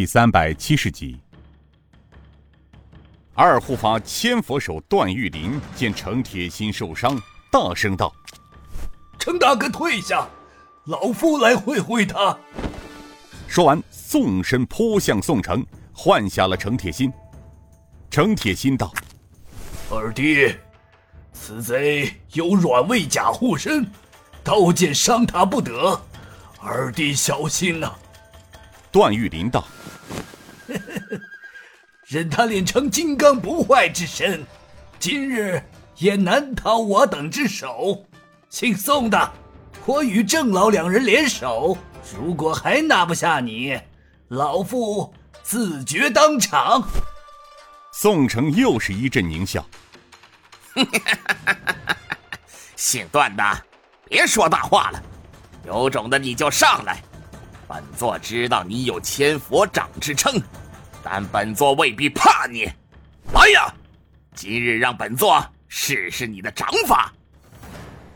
第三百七十集，二护法千佛手段玉林见程铁心受伤，大声道：“程大哥退下，老夫来会会他。”说完，纵身扑向宋城，换下了程铁心。程铁心道：“二弟，此贼有软猬甲护身，刀剑伤他不得，二弟小心呐。”段玉林道。任他练成金刚不坏之身，今日也难逃我等之手。姓宋的，我与郑老两人联手，如果还拿不下你，老夫自绝当场。宋城又是一阵狞笑：“ 姓段的，别说大话了，有种的你就上来。”本座知道你有千佛掌之称，但本座未必怕你。来呀，今日让本座试试你的掌法。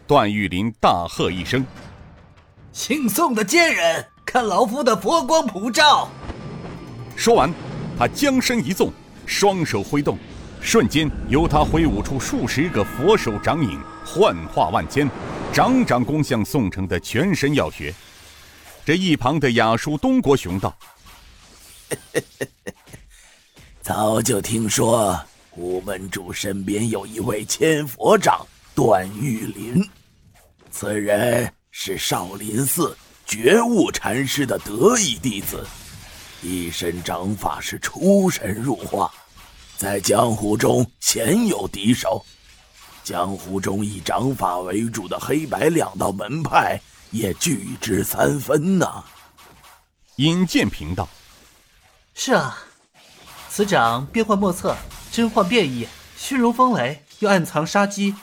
段玉林大喝一声：“姓宋的奸人，看老夫的佛光普照！”说完，他将身一纵，双手挥动，瞬间由他挥舞出数十个佛手掌影，幻化万千，掌掌攻向宋城的全身要穴。这一旁的雅叔东国雄道：“ 早就听说吴门主身边有一位千佛掌段玉林，此人是少林寺觉悟禅师的得意弟子，一身掌法是出神入化，在江湖中鲜有敌手。江湖中以掌法为主的黑白两道门派。”也拒之三分呐。尹建平道：“是啊，此掌变幻莫测，真幻变异，虚如风雷，又暗藏杀机。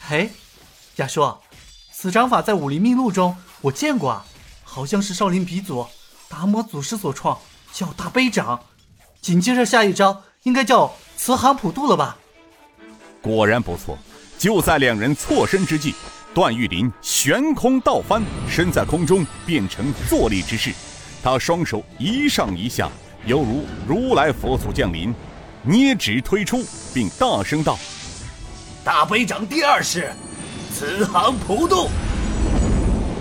嘿，亚叔，此掌法在武林秘录中我见过啊，好像是少林鼻祖达摩祖师所创，叫大悲掌。紧接着下一招应该叫慈航普渡了吧？果然不错。就在两人错身之际。”段玉林悬空倒翻，身在空中变成坐立之势。他双手一上一下，犹如如来佛祖降临，捏指推出，并大声道：“大悲掌第二式，慈航普渡。”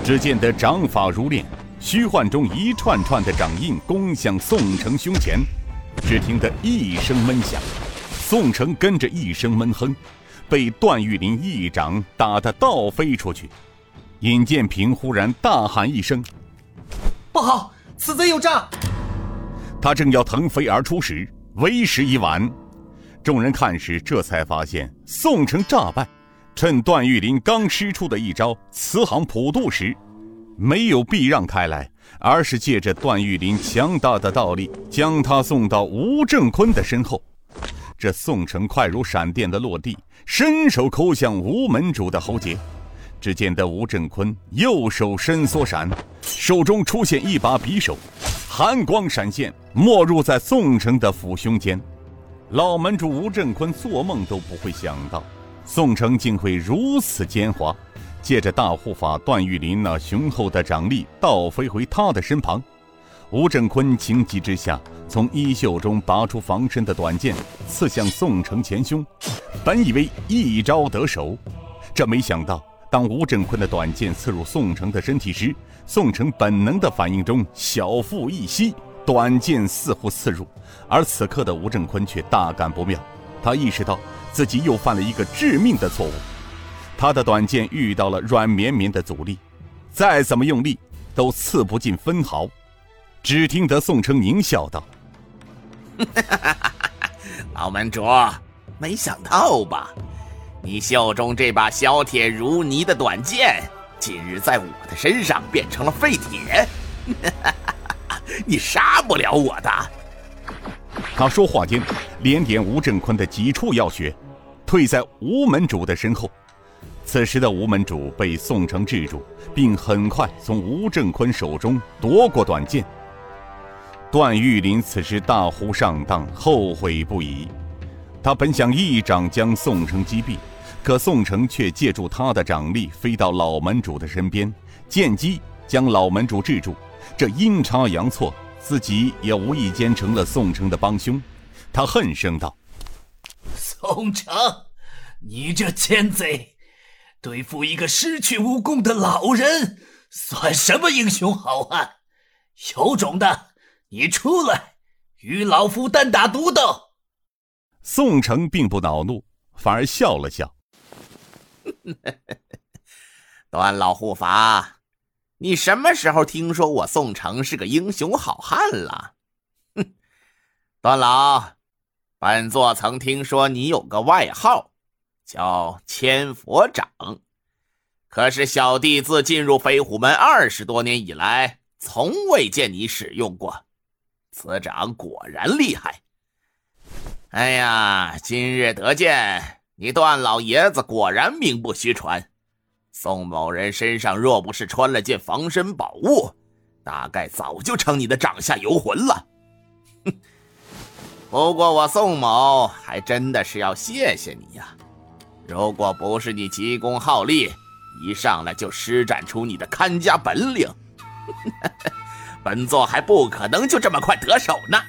只见得掌法如练，虚幻中一串串的掌印攻向宋城胸前。只听得一声闷响，宋城跟着一声闷哼。被段玉林一掌打得倒飞出去，尹建平忽然大喊一声：“不好，此贼有诈！”他正要腾飞而出时，为时已晚。众人看时，这才发现宋城诈败，趁段玉林刚施出的一招慈航普渡时，没有避让开来，而是借着段玉林强大的道力，将他送到吴正坤的身后。这宋城快如闪电的落地，伸手抠向吴门主的喉结。只见得吴振坤右手伸缩闪，手中出现一把匕首，寒光闪现，没入在宋城的腹胸间。老门主吴振坤做梦都不会想到，宋城竟会如此奸猾，借着大护法段玉林那雄厚的掌力，倒飞回他的身旁。吴振坤情急之下，从衣袖中拔出防身的短剑，刺向宋城前胸。本以为一招得手，这没想到，当吴振坤的短剑刺入宋城的身体时，宋城本能的反应中小腹一吸，短剑似乎刺入。而此刻的吴振坤却大感不妙，他意识到自己又犯了一个致命的错误。他的短剑遇到了软绵绵的阻力，再怎么用力都刺不进分毫。只听得宋城狞笑道：“哈 老门主，没想到吧？你袖中这把削铁如泥的短剑，今日在我的身上变成了废铁，你杀不了我的。”他说话间，连点吴振坤的几处要穴，退在吴门主的身后。此时的吴门主被宋城制住，并很快从吴振坤手中夺过短剑。段玉林此时大呼上当，后悔不已。他本想一掌将宋城击毙，可宋城却借助他的掌力飞到老门主的身边，见机将老门主制住。这阴差阳错，自己也无意间成了宋城的帮凶，他恨声道：“宋城，你这奸贼，对付一个失去武功的老人，算什么英雄好汉？有种的，你出来与老夫单打独斗！”宋城并不恼怒，反而笑了笑：“ 段老护法。”你什么时候听说我宋城是个英雄好汉了？哼，段老，本座曾听说你有个外号，叫千佛掌。可是小弟自进入飞虎门二十多年以来，从未见你使用过。此掌果然厉害。哎呀，今日得见你段老爷子，果然名不虚传。宋某人身上若不是穿了件防身宝物，大概早就成你的掌下游魂了。哼！不过我宋某还真的是要谢谢你呀！如果不是你急功好利，一上来就施展出你的看家本领，本座还不可能就这么快得手呢。